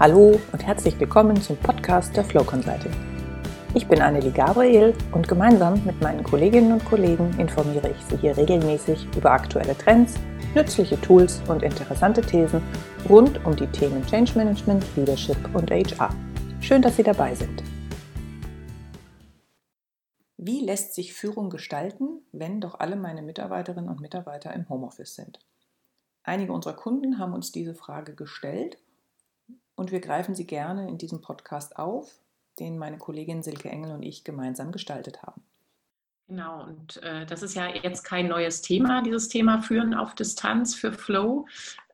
Hallo und herzlich willkommen zum Podcast der Flow Consulting. Ich bin Annelie Gabriel und gemeinsam mit meinen Kolleginnen und Kollegen informiere ich Sie hier regelmäßig über aktuelle Trends, nützliche Tools und interessante Thesen rund um die Themen Change Management, Leadership und HR. Schön, dass Sie dabei sind. Wie lässt sich Führung gestalten, wenn doch alle meine Mitarbeiterinnen und Mitarbeiter im Homeoffice sind? Einige unserer Kunden haben uns diese Frage gestellt und wir greifen sie gerne in diesem Podcast auf, den meine Kollegin Silke Engel und ich gemeinsam gestaltet haben. Genau, und äh, das ist ja jetzt kein neues Thema, dieses Thema Führen auf Distanz für Flow.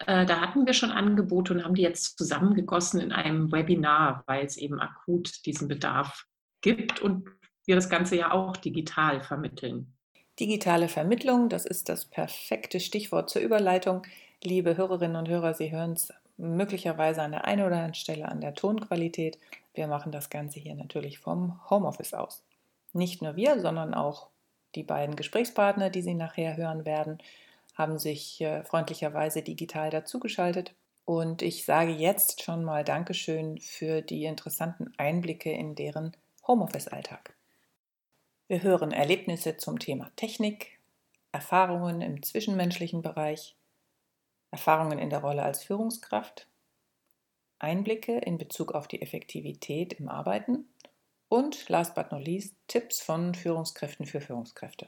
Äh, da hatten wir schon Angebote und haben die jetzt zusammengegossen in einem Webinar, weil es eben akut diesen Bedarf gibt und wir das Ganze ja auch digital vermitteln. Digitale Vermittlung, das ist das perfekte Stichwort zur Überleitung. Liebe Hörerinnen und Hörer, Sie hören es möglicherweise an der einen oder anderen Stelle an der Tonqualität. Wir machen das Ganze hier natürlich vom Homeoffice aus. Nicht nur wir, sondern auch die beiden Gesprächspartner, die Sie nachher hören werden, haben sich äh, freundlicherweise digital dazugeschaltet. Und ich sage jetzt schon mal Dankeschön für die interessanten Einblicke in deren Homeoffice-Alltag. Wir hören Erlebnisse zum Thema Technik, Erfahrungen im zwischenmenschlichen Bereich, Erfahrungen in der Rolle als Führungskraft, Einblicke in Bezug auf die Effektivität im Arbeiten und last but not least Tipps von Führungskräften für Führungskräfte.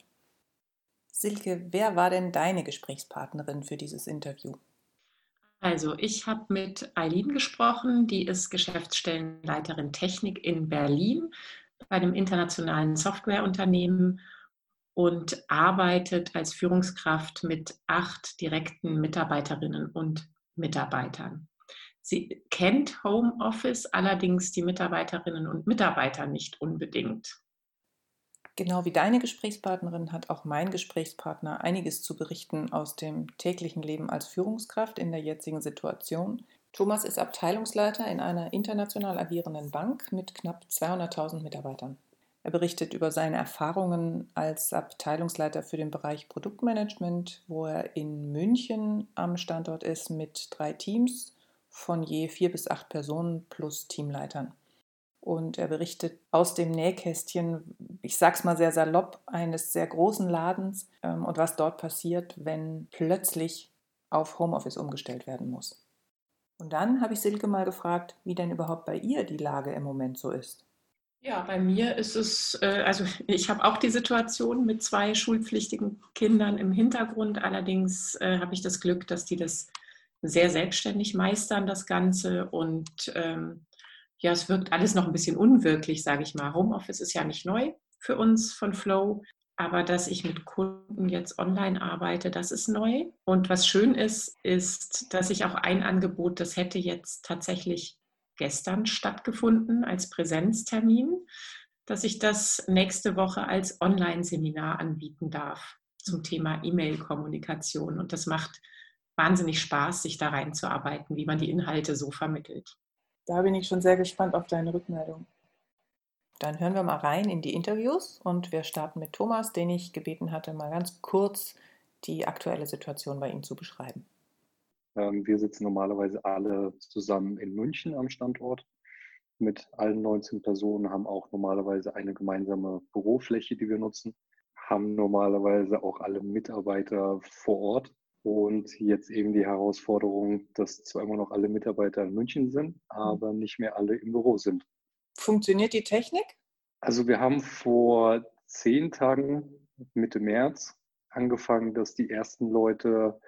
Silke, wer war denn deine Gesprächspartnerin für dieses Interview? Also, ich habe mit Eileen gesprochen, die ist Geschäftsstellenleiterin Technik in Berlin bei einem internationalen Softwareunternehmen und arbeitet als Führungskraft mit acht direkten Mitarbeiterinnen und Mitarbeitern. Sie kennt Homeoffice, allerdings die Mitarbeiterinnen und Mitarbeiter nicht unbedingt. Genau wie deine Gesprächspartnerin hat auch mein Gesprächspartner einiges zu berichten aus dem täglichen Leben als Führungskraft in der jetzigen Situation. Thomas ist Abteilungsleiter in einer international agierenden Bank mit knapp 200.000 Mitarbeitern. Er berichtet über seine Erfahrungen als Abteilungsleiter für den Bereich Produktmanagement, wo er in München am Standort ist mit drei Teams von je vier bis acht Personen plus Teamleitern. Und er berichtet aus dem Nähkästchen, ich sag's mal sehr salopp, eines sehr großen Ladens ähm, und was dort passiert, wenn plötzlich auf Homeoffice umgestellt werden muss. Und dann habe ich Silke mal gefragt, wie denn überhaupt bei ihr die Lage im Moment so ist. Ja, bei mir ist es, äh, also ich habe auch die Situation mit zwei schulpflichtigen Kindern im Hintergrund. Allerdings äh, habe ich das Glück, dass die das sehr selbstständig meistern, das Ganze. Und ähm, ja, es wirkt alles noch ein bisschen unwirklich, sage ich mal. Homeoffice ist ja nicht neu für uns von Flow. Aber dass ich mit Kunden jetzt online arbeite, das ist neu. Und was schön ist, ist, dass ich auch ein Angebot, das hätte jetzt tatsächlich gestern stattgefunden als Präsenztermin, dass ich das nächste Woche als Online-Seminar anbieten darf zum Thema E-Mail-Kommunikation. Und das macht wahnsinnig Spaß, sich da reinzuarbeiten, wie man die Inhalte so vermittelt. Da bin ich schon sehr gespannt auf deine Rückmeldung. Dann hören wir mal rein in die Interviews und wir starten mit Thomas, den ich gebeten hatte, mal ganz kurz die aktuelle Situation bei ihm zu beschreiben. Ähm, wir sitzen normalerweise alle zusammen in München am Standort mit allen 19 Personen, haben auch normalerweise eine gemeinsame Bürofläche, die wir nutzen, haben normalerweise auch alle Mitarbeiter vor Ort. Und jetzt eben die Herausforderung, dass zwar immer noch alle Mitarbeiter in München sind, aber nicht mehr alle im Büro sind. Funktioniert die Technik? Also wir haben vor zehn Tagen, Mitte März, angefangen, dass die ersten Leute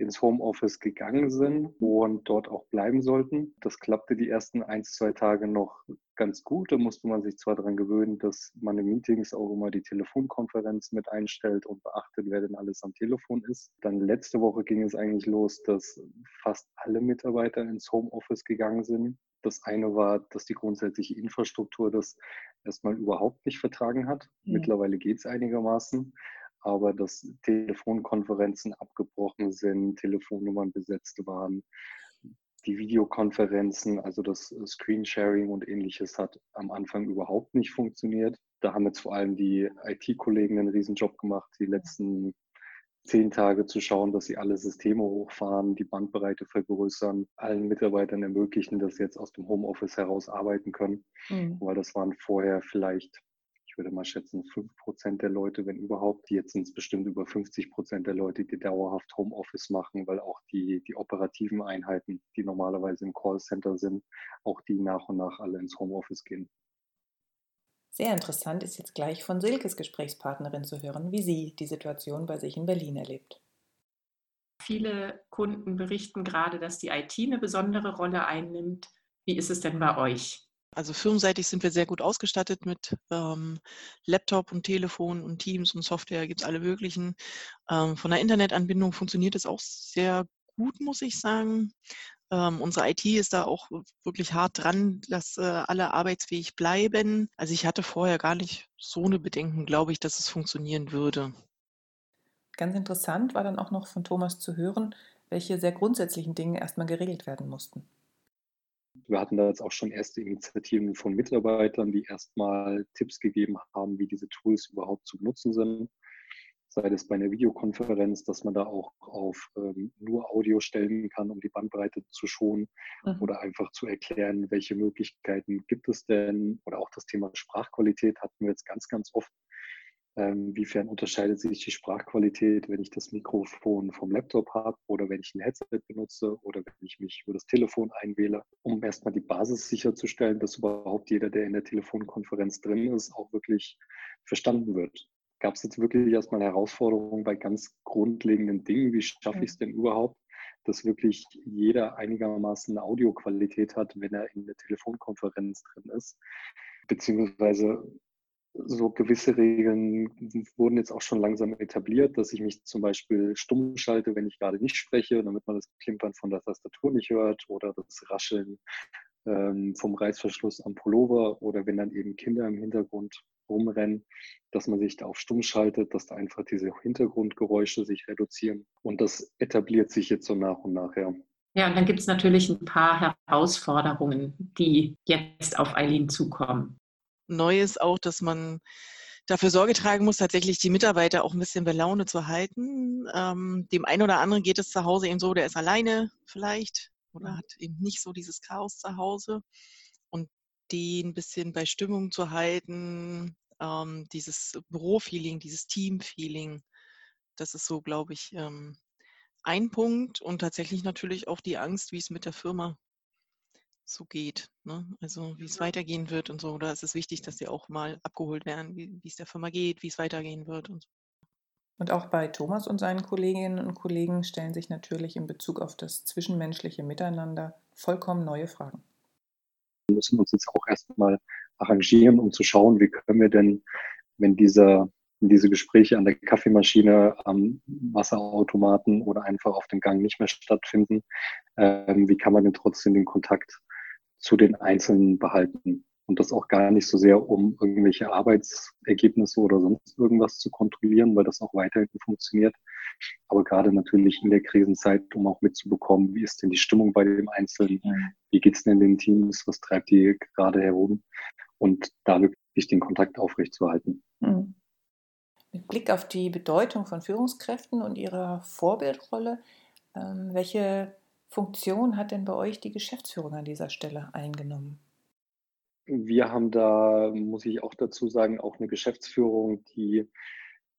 ins Homeoffice gegangen sind und dort auch bleiben sollten. Das klappte die ersten ein, zwei Tage noch ganz gut. Da musste man sich zwar daran gewöhnen, dass man in Meetings auch immer die Telefonkonferenz mit einstellt und beachtet, wer denn alles am Telefon ist. Dann letzte Woche ging es eigentlich los, dass fast alle Mitarbeiter ins Homeoffice gegangen sind. Das eine war, dass die grundsätzliche Infrastruktur das erstmal überhaupt nicht vertragen hat. Mhm. Mittlerweile geht es einigermaßen aber dass Telefonkonferenzen abgebrochen sind, Telefonnummern besetzt waren. Die Videokonferenzen, also das Screensharing und ähnliches hat am Anfang überhaupt nicht funktioniert. Da haben jetzt vor allem die IT-Kollegen einen Riesenjob gemacht, die letzten zehn Tage zu schauen, dass sie alle Systeme hochfahren, die Bandbreite vergrößern, allen Mitarbeitern ermöglichen, dass sie jetzt aus dem Homeoffice heraus arbeiten können. Mhm. Weil das waren vorher vielleicht ich würde mal schätzen, 5 Prozent der Leute, wenn überhaupt. Jetzt sind es bestimmt über 50 Prozent der Leute, die dauerhaft Homeoffice machen, weil auch die, die operativen Einheiten, die normalerweise im Callcenter sind, auch die nach und nach alle ins Homeoffice gehen. Sehr interessant ist jetzt gleich von Silkes Gesprächspartnerin zu hören, wie sie die Situation bei sich in Berlin erlebt. Viele Kunden berichten gerade, dass die IT eine besondere Rolle einnimmt. Wie ist es denn bei euch? Also firmenseitig sind wir sehr gut ausgestattet mit ähm, Laptop und Telefon und Teams und Software, gibt es alle möglichen. Ähm, von der Internetanbindung funktioniert es auch sehr gut, muss ich sagen. Ähm, unsere IT ist da auch wirklich hart dran, dass äh, alle arbeitsfähig bleiben. Also ich hatte vorher gar nicht so eine Bedenken, glaube ich, dass es funktionieren würde. Ganz interessant war dann auch noch von Thomas zu hören, welche sehr grundsätzlichen Dinge erstmal geregelt werden mussten. Wir hatten da jetzt auch schon erste Initiativen von Mitarbeitern, die erstmal Tipps gegeben haben, wie diese Tools überhaupt zu benutzen sind. Sei es bei einer Videokonferenz, dass man da auch auf ähm, nur Audio stellen kann, um die Bandbreite zu schonen mhm. oder einfach zu erklären, welche Möglichkeiten gibt es denn. Oder auch das Thema Sprachqualität hatten wir jetzt ganz, ganz oft inwiefern unterscheidet sich die Sprachqualität, wenn ich das Mikrofon vom Laptop habe oder wenn ich ein Headset benutze oder wenn ich mich über das Telefon einwähle, um erstmal die Basis sicherzustellen, dass überhaupt jeder, der in der Telefonkonferenz drin ist, auch wirklich verstanden wird. Gab es jetzt wirklich erstmal Herausforderungen bei ganz grundlegenden Dingen? Wie schaffe ich es denn überhaupt, dass wirklich jeder einigermaßen eine Audioqualität hat, wenn er in der Telefonkonferenz drin ist? Beziehungsweise so gewisse Regeln wurden jetzt auch schon langsam etabliert, dass ich mich zum Beispiel stumm schalte, wenn ich gerade nicht spreche, damit man das Klimpern von der Tastatur nicht hört oder das Rascheln ähm, vom Reißverschluss am Pullover oder wenn dann eben Kinder im Hintergrund rumrennen, dass man sich da auf stumm schaltet, dass da einfach diese Hintergrundgeräusche sich reduzieren. Und das etabliert sich jetzt so nach und nach, ja. Ja, und dann gibt es natürlich ein paar Herausforderungen, die jetzt auf Eileen zukommen neu ist auch, dass man dafür Sorge tragen muss, tatsächlich die Mitarbeiter auch ein bisschen bei Laune zu halten. Ähm, dem einen oder anderen geht es zu Hause eben so, der ist alleine vielleicht oder hat eben nicht so dieses Chaos zu Hause. Und den ein bisschen bei Stimmung zu halten, ähm, dieses Bürofeeling, dieses Teamfeeling, das ist so, glaube ich, ähm, ein Punkt. Und tatsächlich natürlich auch die Angst, wie es mit der Firma so geht. Ne? Also wie es weitergehen wird und so. Da ist es wichtig, dass die auch mal abgeholt werden, wie es der Firma geht, wie es weitergehen wird und so. Und auch bei Thomas und seinen Kolleginnen und Kollegen stellen sich natürlich in Bezug auf das zwischenmenschliche Miteinander vollkommen neue Fragen. Wir müssen uns jetzt auch erstmal arrangieren, um zu schauen, wie können wir denn, wenn dieser diese Gespräche an der Kaffeemaschine, am Wasserautomaten oder einfach auf dem Gang nicht mehr stattfinden, ähm, wie kann man denn trotzdem den Kontakt zu den Einzelnen behalten. Und das auch gar nicht so sehr, um irgendwelche Arbeitsergebnisse oder sonst irgendwas zu kontrollieren, weil das auch weiterhin funktioniert. Aber gerade natürlich in der Krisenzeit, um auch mitzubekommen, wie ist denn die Stimmung bei dem Einzelnen, wie geht es denn in den Teams, was treibt die gerade herum und da wirklich den Kontakt aufrechtzuerhalten. Mhm. Mit Blick auf die Bedeutung von Führungskräften und ihrer Vorbildrolle, ähm, welche Funktion hat denn bei euch die Geschäftsführung an dieser Stelle eingenommen? Wir haben da, muss ich auch dazu sagen, auch eine Geschäftsführung, die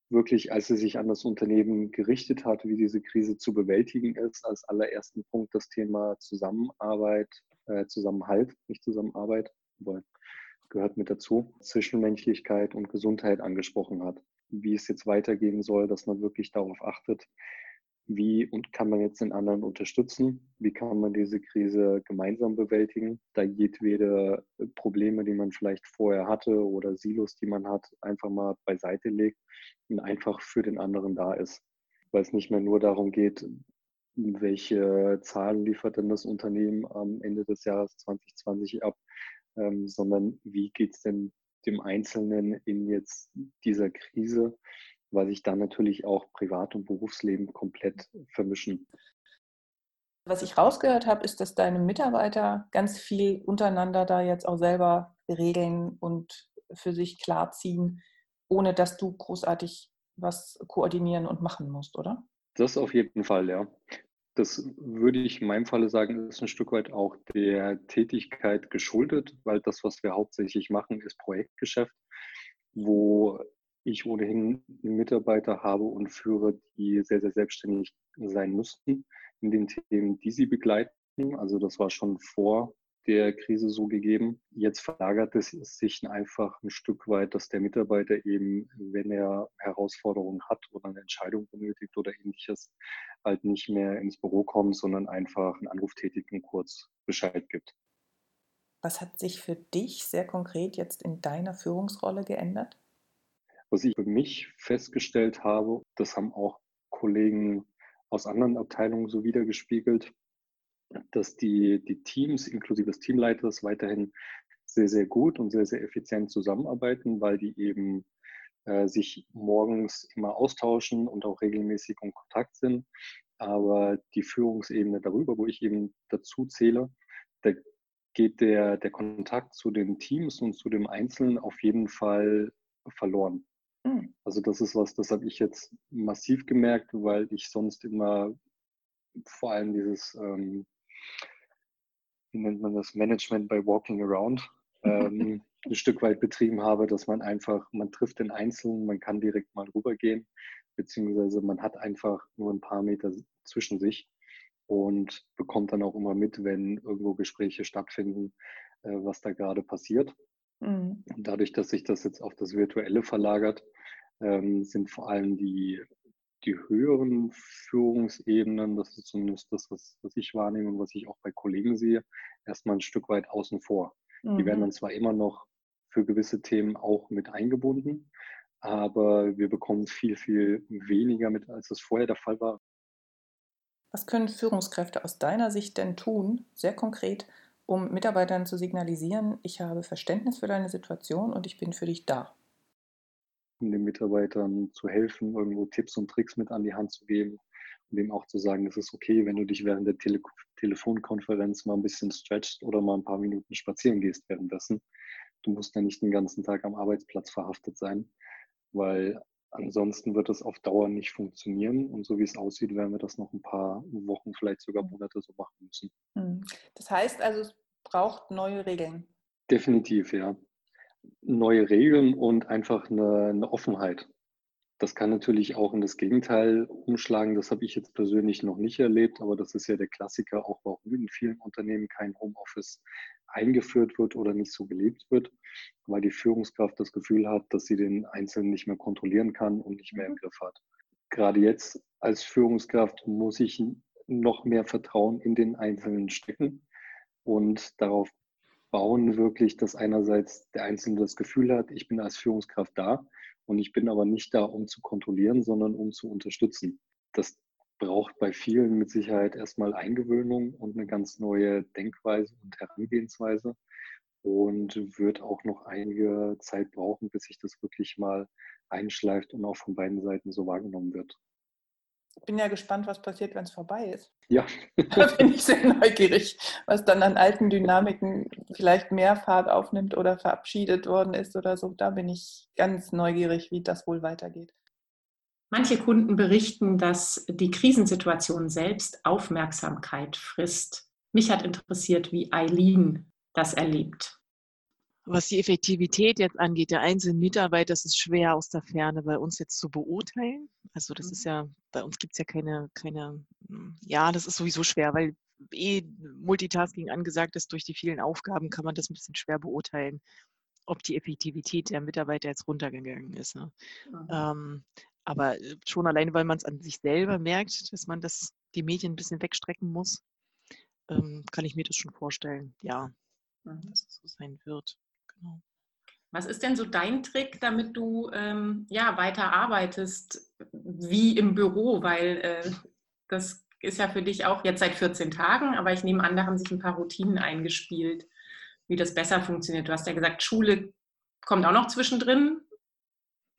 wirklich, als sie sich an das Unternehmen gerichtet hat, wie diese Krise zu bewältigen ist, als allerersten Punkt das Thema Zusammenarbeit, äh, Zusammenhalt, nicht Zusammenarbeit, aber gehört mit dazu, Zwischenmenschlichkeit und Gesundheit angesprochen hat. Wie es jetzt weitergehen soll, dass man wirklich darauf achtet, wie und kann man jetzt den anderen unterstützen? Wie kann man diese Krise gemeinsam bewältigen? Da jedwede Probleme, die man vielleicht vorher hatte oder Silos, die man hat, einfach mal beiseite legt und einfach für den anderen da ist. Weil es nicht mehr nur darum geht, welche Zahlen liefert denn das Unternehmen am Ende des Jahres 2020 ab, ähm, sondern wie geht es denn dem Einzelnen in jetzt dieser Krise? Weil sich dann natürlich auch Privat- und Berufsleben komplett vermischen. Was ich rausgehört habe, ist, dass deine Mitarbeiter ganz viel untereinander da jetzt auch selber regeln und für sich klarziehen, ohne dass du großartig was koordinieren und machen musst, oder? Das auf jeden Fall, ja. Das würde ich in meinem Falle sagen, ist ein Stück weit auch der Tätigkeit geschuldet, weil das, was wir hauptsächlich machen, ist Projektgeschäft, wo ich ohnehin Mitarbeiter habe und führe, die sehr, sehr selbstständig sein müssten in den Themen, die sie begleiten. Also das war schon vor der Krise so gegeben. Jetzt verlagert es sich einfach ein Stück weit, dass der Mitarbeiter eben, wenn er Herausforderungen hat oder eine Entscheidung benötigt oder ähnliches, halt nicht mehr ins Büro kommt, sondern einfach einen Anruf tätigt und kurz Bescheid gibt. Was hat sich für dich sehr konkret jetzt in deiner Führungsrolle geändert? Was ich für mich festgestellt habe, das haben auch Kollegen aus anderen Abteilungen so wiedergespiegelt, dass die, die Teams inklusive des Teamleiters weiterhin sehr, sehr gut und sehr, sehr effizient zusammenarbeiten, weil die eben äh, sich morgens immer austauschen und auch regelmäßig in Kontakt sind. Aber die Führungsebene darüber, wo ich eben dazu zähle, da geht der, der Kontakt zu den Teams und zu dem Einzelnen auf jeden Fall verloren. Mhm. Also das ist was, das habe ich jetzt massiv gemerkt, weil ich sonst immer vor allem dieses, ähm, wie nennt man das, Management by Walking Around ähm, ein Stück weit betrieben habe, dass man einfach, man trifft den Einzelnen, man kann direkt mal rübergehen, beziehungsweise man hat einfach nur ein paar Meter zwischen sich und bekommt dann auch immer mit, wenn irgendwo Gespräche stattfinden, äh, was da gerade passiert. Mhm. Und dadurch, dass sich das jetzt auf das Virtuelle verlagert, ähm, sind vor allem die, die höheren Führungsebenen, das ist zumindest das, was, was ich wahrnehme und was ich auch bei Kollegen sehe, erstmal ein Stück weit außen vor. Mhm. Die werden mhm. dann zwar immer noch für gewisse Themen auch mit eingebunden, aber wir bekommen viel, viel weniger mit, als das vorher der Fall war. Was können Führungskräfte aus deiner Sicht denn tun, sehr konkret, um Mitarbeitern zu signalisieren, ich habe Verständnis für deine Situation und ich bin für dich da. Um den Mitarbeitern zu helfen, irgendwo Tipps und Tricks mit an die Hand zu geben und dem auch zu sagen, es ist okay, wenn du dich während der Tele Telefonkonferenz mal ein bisschen stretchst oder mal ein paar Minuten spazieren gehst währenddessen. Du musst ja nicht den ganzen Tag am Arbeitsplatz verhaftet sein, weil ansonsten wird es auf Dauer nicht funktionieren. Und so wie es aussieht, werden wir das noch ein paar Wochen, vielleicht sogar Monate so machen müssen. Hm. Das heißt also, es braucht neue Regeln. Definitiv, ja. Neue Regeln und einfach eine, eine Offenheit. Das kann natürlich auch in das Gegenteil umschlagen. Das habe ich jetzt persönlich noch nicht erlebt, aber das ist ja der Klassiker, auch warum in vielen Unternehmen kein Homeoffice eingeführt wird oder nicht so gelebt wird, weil die Führungskraft das Gefühl hat, dass sie den Einzelnen nicht mehr kontrollieren kann und nicht mehr im mhm. Griff hat. Gerade jetzt als Führungskraft muss ich noch mehr Vertrauen in den Einzelnen stecken und darauf bauen wirklich, dass einerseits der Einzelne das Gefühl hat, ich bin als Führungskraft da und ich bin aber nicht da, um zu kontrollieren, sondern um zu unterstützen. Das braucht bei vielen mit Sicherheit erstmal Eingewöhnung und eine ganz neue Denkweise und Herangehensweise und wird auch noch einige Zeit brauchen, bis sich das wirklich mal einschleift und auch von beiden Seiten so wahrgenommen wird. Ich bin ja gespannt, was passiert, wenn es vorbei ist. Ja. da bin ich sehr neugierig, was dann an alten Dynamiken vielleicht mehr Fahrt aufnimmt oder verabschiedet worden ist oder so. Da bin ich ganz neugierig, wie das wohl weitergeht. Manche Kunden berichten, dass die Krisensituation selbst Aufmerksamkeit frisst. Mich hat interessiert, wie Eileen das erlebt. Was die Effektivität jetzt angeht, der einzelnen Mitarbeiter, das ist schwer aus der Ferne bei uns jetzt zu beurteilen. Also das ist mhm. ja, bei uns gibt es ja keine, keine, hm, ja, das ist sowieso schwer, weil eh Multitasking angesagt ist, durch die vielen Aufgaben kann man das ein bisschen schwer beurteilen, ob die Effektivität der Mitarbeiter jetzt runtergegangen ist. Ne? Mhm. Ähm, aber äh, schon alleine, weil man es an sich selber merkt, dass man das, die Medien ein bisschen wegstrecken muss, ähm, kann ich mir das schon vorstellen, ja, mhm. dass es so sein wird. Was ist denn so dein Trick, damit du ähm, ja, weiter arbeitest wie im Büro? Weil äh, das ist ja für dich auch jetzt seit 14 Tagen, aber ich nehme an, da haben sich ein paar Routinen eingespielt, wie das besser funktioniert. Du hast ja gesagt, Schule kommt auch noch zwischendrin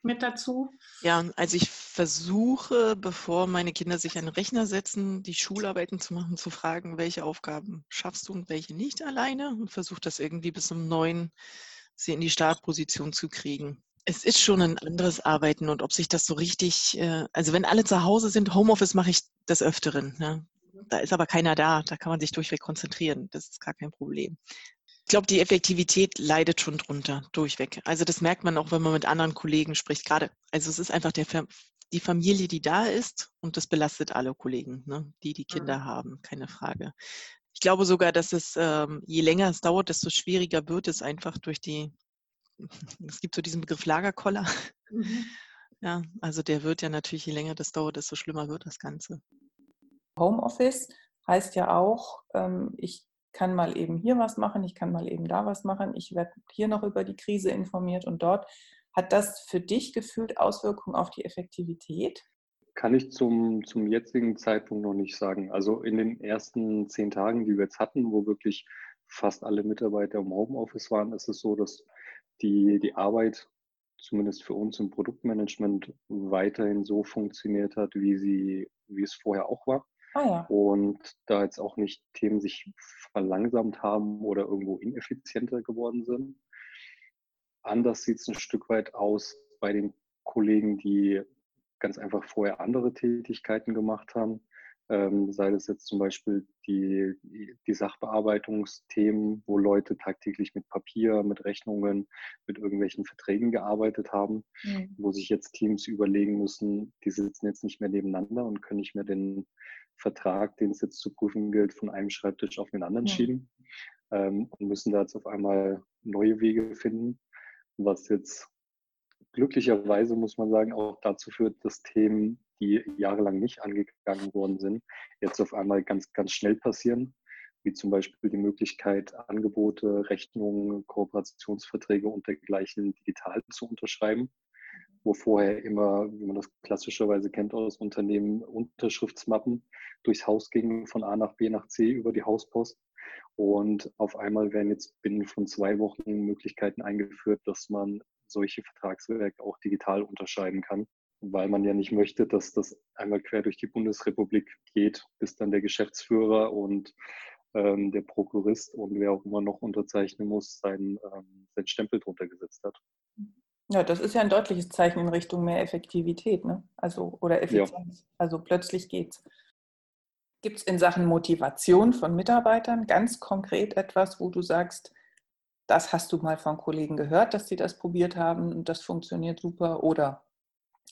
mit dazu. Ja, also ich versuche, bevor meine Kinder sich an den Rechner setzen, die Schularbeiten zu machen, zu fragen, welche Aufgaben schaffst du und welche nicht alleine und versuche das irgendwie bis um neun sie in die Startposition zu kriegen. Es ist schon ein anderes Arbeiten und ob sich das so richtig, äh, also wenn alle zu Hause sind, Homeoffice mache ich des Öfteren. Ne? Da ist aber keiner da, da kann man sich durchweg konzentrieren. Das ist gar kein Problem. Ich glaube, die Effektivität leidet schon drunter, durchweg. Also das merkt man auch, wenn man mit anderen Kollegen spricht. Gerade, also es ist einfach der, die Familie, die da ist und das belastet alle Kollegen, ne? die die Kinder mhm. haben, keine Frage. Ich glaube sogar, dass es, ähm, je länger es dauert, desto schwieriger wird es einfach durch die es gibt so diesen Begriff Lagerkoller. Mhm. Ja, also der wird ja natürlich, je länger das dauert, desto schlimmer wird das Ganze. Homeoffice heißt ja auch, ähm, ich kann mal eben hier was machen, ich kann mal eben da was machen, ich werde hier noch über die Krise informiert und dort. Hat das für dich gefühlt Auswirkungen auf die Effektivität? Kann ich zum, zum jetzigen Zeitpunkt noch nicht sagen. Also in den ersten zehn Tagen, die wir jetzt hatten, wo wirklich fast alle Mitarbeiter im Homeoffice waren, ist es so, dass die, die Arbeit zumindest für uns im Produktmanagement weiterhin so funktioniert hat, wie sie, wie es vorher auch war. Ah, ja. Und da jetzt auch nicht Themen sich verlangsamt haben oder irgendwo ineffizienter geworden sind. Anders sieht es ein Stück weit aus bei den Kollegen, die ganz einfach vorher andere Tätigkeiten gemacht haben ähm, sei das jetzt zum Beispiel die, die Sachbearbeitungsthemen, wo Leute tagtäglich mit Papier, mit Rechnungen, mit irgendwelchen Verträgen gearbeitet haben, mhm. wo sich jetzt Teams überlegen müssen, die sitzen jetzt nicht mehr nebeneinander und können nicht mehr den Vertrag, den es jetzt zu prüfen gilt, von einem Schreibtisch auf den anderen ja. schieben ähm, und müssen da jetzt auf einmal neue Wege finden, was jetzt glücklicherweise, muss man sagen, auch dazu führt, dass Themen die jahrelang nicht angegangen worden sind, jetzt auf einmal ganz, ganz schnell passieren, wie zum Beispiel die Möglichkeit, Angebote, Rechnungen, Kooperationsverträge und dergleichen digital zu unterschreiben, wo vorher immer, wie man das klassischerweise kennt aus Unternehmen, Unterschriftsmappen durchs Haus gingen, von A nach B nach C über die Hauspost. Und auf einmal werden jetzt binnen von zwei Wochen Möglichkeiten eingeführt, dass man solche Vertragswerke auch digital unterscheiden kann weil man ja nicht möchte, dass das einmal quer durch die Bundesrepublik geht, bis dann der Geschäftsführer und ähm, der Prokurist und wer auch immer noch unterzeichnen muss, seinen, ähm, seinen Stempel drunter gesetzt hat. Ja, das ist ja ein deutliches Zeichen in Richtung mehr Effektivität, ne? Also oder Effizienz. Ja. Also plötzlich geht's. Gibt es in Sachen Motivation von Mitarbeitern ganz konkret etwas, wo du sagst, das hast du mal von Kollegen gehört, dass sie das probiert haben und das funktioniert super oder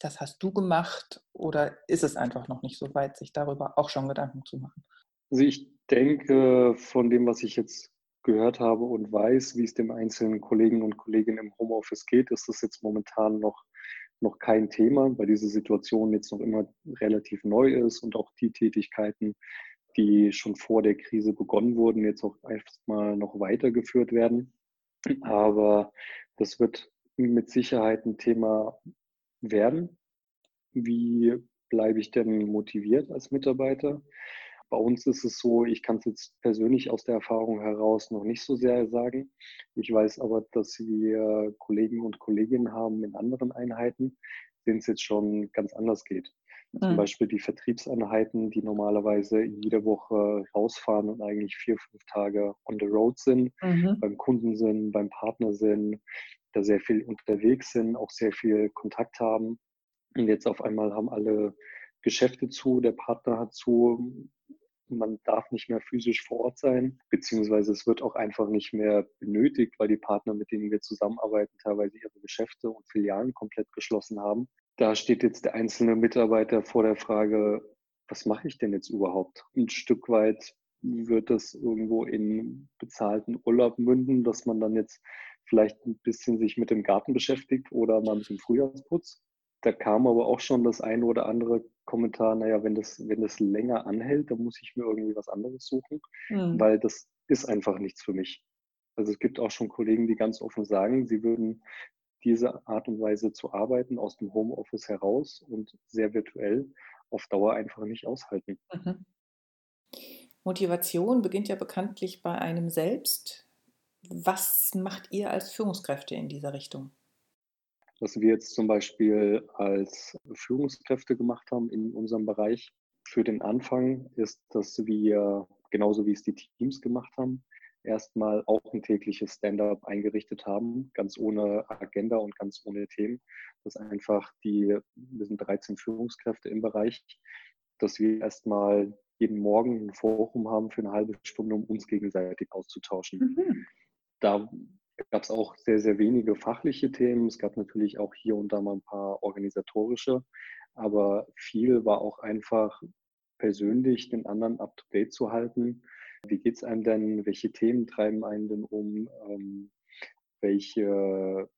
das hast du gemacht oder ist es einfach noch nicht so weit, sich darüber auch schon Gedanken zu machen? Also ich denke, von dem, was ich jetzt gehört habe und weiß, wie es dem einzelnen Kollegen und Kolleginnen im Homeoffice geht, ist das jetzt momentan noch, noch kein Thema, weil diese Situation jetzt noch immer relativ neu ist und auch die Tätigkeiten, die schon vor der Krise begonnen wurden, jetzt auch erstmal noch weitergeführt werden. Aber das wird mit Sicherheit ein Thema werden. Wie bleibe ich denn motiviert als Mitarbeiter? Bei uns ist es so, ich kann es jetzt persönlich aus der Erfahrung heraus noch nicht so sehr sagen. Ich weiß aber, dass wir Kollegen und Kolleginnen haben in anderen Einheiten, denen es jetzt schon ganz anders geht. Mhm. Zum Beispiel die Vertriebseinheiten, die normalerweise jede Woche rausfahren und eigentlich vier, fünf Tage on the road sind, mhm. beim Kunden sind, beim Partner sind, da sehr viel unterwegs sind, auch sehr viel Kontakt haben. Und jetzt auf einmal haben alle Geschäfte zu, der Partner hat zu, man darf nicht mehr physisch vor Ort sein, beziehungsweise es wird auch einfach nicht mehr benötigt, weil die Partner, mit denen wir zusammenarbeiten, teilweise ihre Geschäfte und Filialen komplett geschlossen haben. Da steht jetzt der einzelne Mitarbeiter vor der Frage, was mache ich denn jetzt überhaupt? Ein Stück weit wird das irgendwo in bezahlten Urlaub münden, dass man dann jetzt vielleicht ein bisschen sich mit dem Garten beschäftigt oder mal mit dem Frühjahrsputz. Da kam aber auch schon das eine oder andere Kommentar, naja, wenn das, wenn das länger anhält, dann muss ich mir irgendwie was anderes suchen, mhm. weil das ist einfach nichts für mich. Also es gibt auch schon Kollegen, die ganz offen sagen, sie würden diese Art und Weise zu arbeiten aus dem Homeoffice heraus und sehr virtuell auf Dauer einfach nicht aushalten. Mhm. Motivation beginnt ja bekanntlich bei einem selbst. Was macht ihr als Führungskräfte in dieser Richtung? Was wir jetzt zum Beispiel als Führungskräfte gemacht haben in unserem Bereich für den Anfang, ist, dass wir, genauso wie es die Teams gemacht haben, erstmal auch ein tägliches Stand-up eingerichtet haben, ganz ohne Agenda und ganz ohne Themen. Das einfach die, wir sind 13 Führungskräfte im Bereich, dass wir erstmal jeden Morgen ein Forum haben für eine halbe Stunde, um uns gegenseitig auszutauschen. Mhm. Da gab es auch sehr, sehr wenige fachliche Themen. Es gab natürlich auch hier und da mal ein paar organisatorische, aber viel war auch einfach persönlich den anderen up-to-date zu halten. Wie geht es einem denn? Welche Themen treiben einen denn um? Ähm, welche,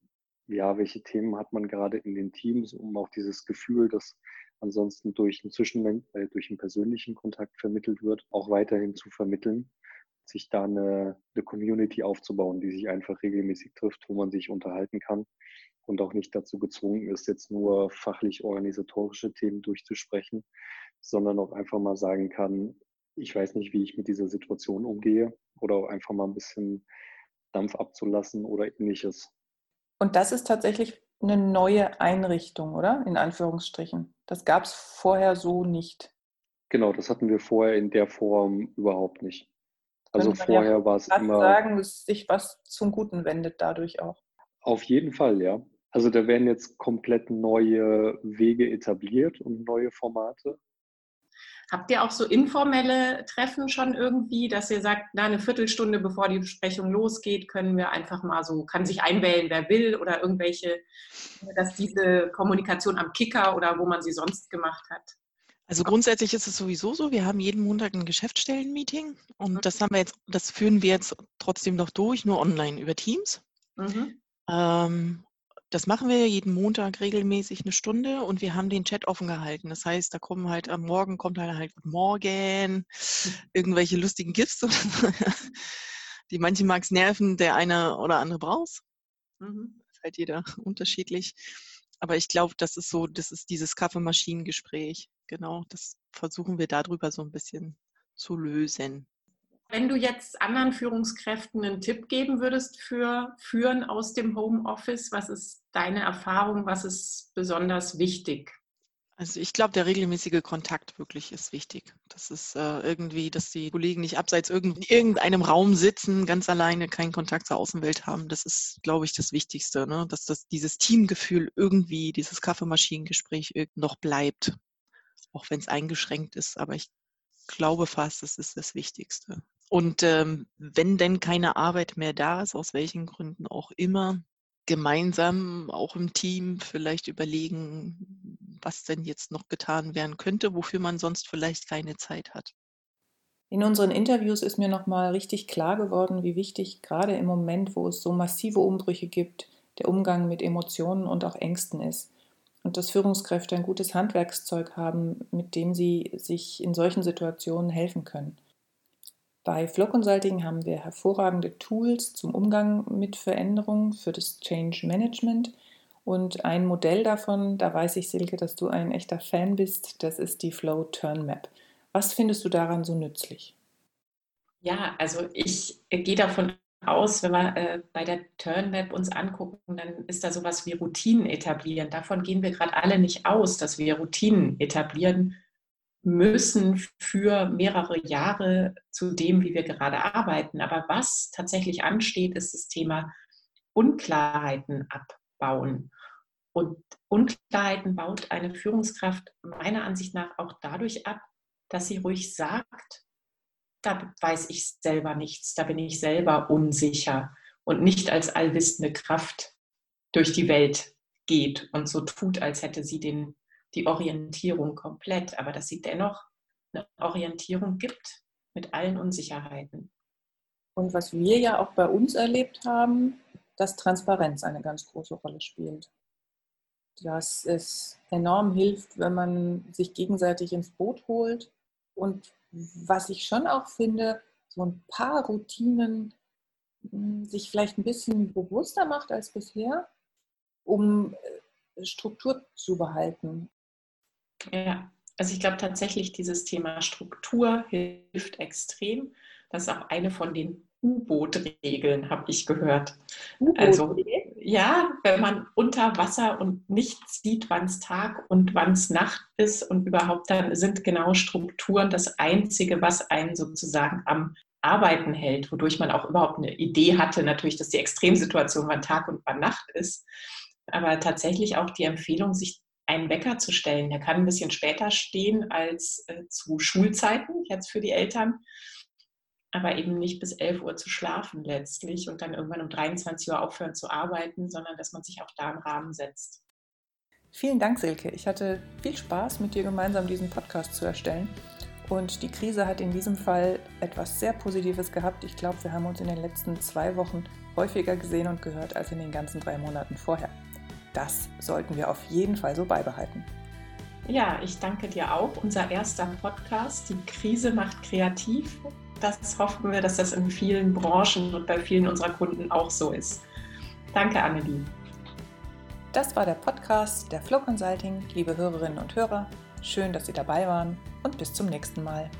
ja, welche Themen hat man gerade in den Teams, um auch dieses Gefühl, das ansonsten durch einen, Zwischen äh, durch einen persönlichen Kontakt vermittelt wird, auch weiterhin zu vermitteln? sich da eine, eine Community aufzubauen, die sich einfach regelmäßig trifft, wo man sich unterhalten kann und auch nicht dazu gezwungen ist, jetzt nur fachlich organisatorische Themen durchzusprechen, sondern auch einfach mal sagen kann, ich weiß nicht, wie ich mit dieser Situation umgehe oder auch einfach mal ein bisschen Dampf abzulassen oder ähnliches. Und das ist tatsächlich eine neue Einrichtung, oder? In Anführungsstrichen. Das gab es vorher so nicht. Genau, das hatten wir vorher in der Form überhaupt nicht. Also vorher ja war es immer. sagen, dass sich was zum Guten wendet dadurch auch. Auf jeden Fall, ja. Also da werden jetzt komplett neue Wege etabliert und neue Formate. Habt ihr auch so informelle Treffen schon irgendwie, dass ihr sagt, na, eine Viertelstunde bevor die Besprechung losgeht, können wir einfach mal so, kann sich einwählen, wer will oder irgendwelche, dass diese Kommunikation am Kicker oder wo man sie sonst gemacht hat? Also grundsätzlich ist es sowieso so, wir haben jeden Montag ein Geschäftsstellenmeeting und mhm. das haben wir jetzt, das führen wir jetzt trotzdem noch durch, nur online über Teams. Mhm. Ähm, das machen wir jeden Montag regelmäßig eine Stunde und wir haben den Chat offen gehalten. Das heißt, da kommen halt am Morgen kommt halt halt Morgen, irgendwelche lustigen Gifts, die manche mag es nerven, der eine oder andere braucht. Mhm. Ist halt jeder unterschiedlich. Aber ich glaube, das ist so, das ist dieses Kaffeemaschinengespräch. Genau, das versuchen wir darüber so ein bisschen zu lösen. Wenn du jetzt anderen Führungskräften einen Tipp geben würdest für Führen aus dem Homeoffice, was ist deine Erfahrung, was ist besonders wichtig? Also ich glaube, der regelmäßige Kontakt wirklich ist wichtig. Das ist äh, irgendwie, dass die Kollegen nicht abseits irgend, irgendeinem Raum sitzen, ganz alleine keinen Kontakt zur Außenwelt haben. Das ist, glaube ich, das Wichtigste, ne? dass das, dieses Teamgefühl irgendwie, dieses Kaffeemaschinengespräch noch bleibt, auch wenn es eingeschränkt ist. Aber ich glaube fast, das ist das Wichtigste. Und ähm, wenn denn keine Arbeit mehr da ist, aus welchen Gründen auch immer, gemeinsam auch im Team vielleicht überlegen, was denn jetzt noch getan werden könnte, wofür man sonst vielleicht keine Zeit hat. In unseren Interviews ist mir nochmal richtig klar geworden, wie wichtig gerade im Moment, wo es so massive Umbrüche gibt, der Umgang mit Emotionen und auch Ängsten ist. Und dass Führungskräfte ein gutes Handwerkszeug haben, mit dem sie sich in solchen Situationen helfen können. Bei Flow Consulting haben wir hervorragende Tools zum Umgang mit Veränderungen für das Change Management. Und ein Modell davon, da weiß ich, Silke, dass du ein echter Fan bist, das ist die Flow Turn Map. Was findest du daran so nützlich? Ja, also ich gehe davon aus, wenn wir äh, bei der Turn Map uns angucken, dann ist da sowas wie Routinen etablieren. Davon gehen wir gerade alle nicht aus, dass wir Routinen etablieren müssen für mehrere Jahre zu dem, wie wir gerade arbeiten. Aber was tatsächlich ansteht, ist das Thema Unklarheiten abbauen. Und Unklarheiten baut eine Führungskraft meiner Ansicht nach auch dadurch ab, dass sie ruhig sagt, da weiß ich selber nichts, da bin ich selber unsicher und nicht als allwissende Kraft durch die Welt geht und so tut, als hätte sie den die Orientierung komplett, aber dass sie dennoch eine Orientierung gibt mit allen Unsicherheiten. Und was wir ja auch bei uns erlebt haben, dass Transparenz eine ganz große Rolle spielt. Dass es enorm hilft, wenn man sich gegenseitig ins Boot holt. Und was ich schon auch finde, so ein paar Routinen hm, sich vielleicht ein bisschen bewusster macht als bisher, um äh, Struktur zu behalten. Ja, also ich glaube tatsächlich, dieses Thema Struktur hilft extrem. Das ist auch eine von den U-Boot-Regeln, habe ich gehört. Also ja, wenn man unter Wasser und nicht sieht, wann es Tag und wann es Nacht ist und überhaupt dann sind genau Strukturen das Einzige, was einen sozusagen am Arbeiten hält, wodurch man auch überhaupt eine Idee hatte, natürlich, dass die Extremsituation wann Tag und wann Nacht ist. Aber tatsächlich auch die Empfehlung, sich einen Wecker zu stellen. Der kann ein bisschen später stehen als äh, zu Schulzeiten, jetzt für die Eltern, aber eben nicht bis 11 Uhr zu schlafen letztlich und dann irgendwann um 23 Uhr aufhören zu arbeiten, sondern dass man sich auch da einen Rahmen setzt. Vielen Dank, Silke. Ich hatte viel Spaß, mit dir gemeinsam diesen Podcast zu erstellen. Und die Krise hat in diesem Fall etwas sehr Positives gehabt. Ich glaube, wir haben uns in den letzten zwei Wochen häufiger gesehen und gehört als in den ganzen drei Monaten vorher. Das sollten wir auf jeden Fall so beibehalten. Ja, ich danke dir auch. Unser erster Podcast, die Krise macht kreativ. Das hoffen wir, dass das in vielen Branchen und bei vielen unserer Kunden auch so ist. Danke, Annelie. Das war der Podcast der Flow Consulting. Liebe Hörerinnen und Hörer, schön, dass Sie dabei waren und bis zum nächsten Mal.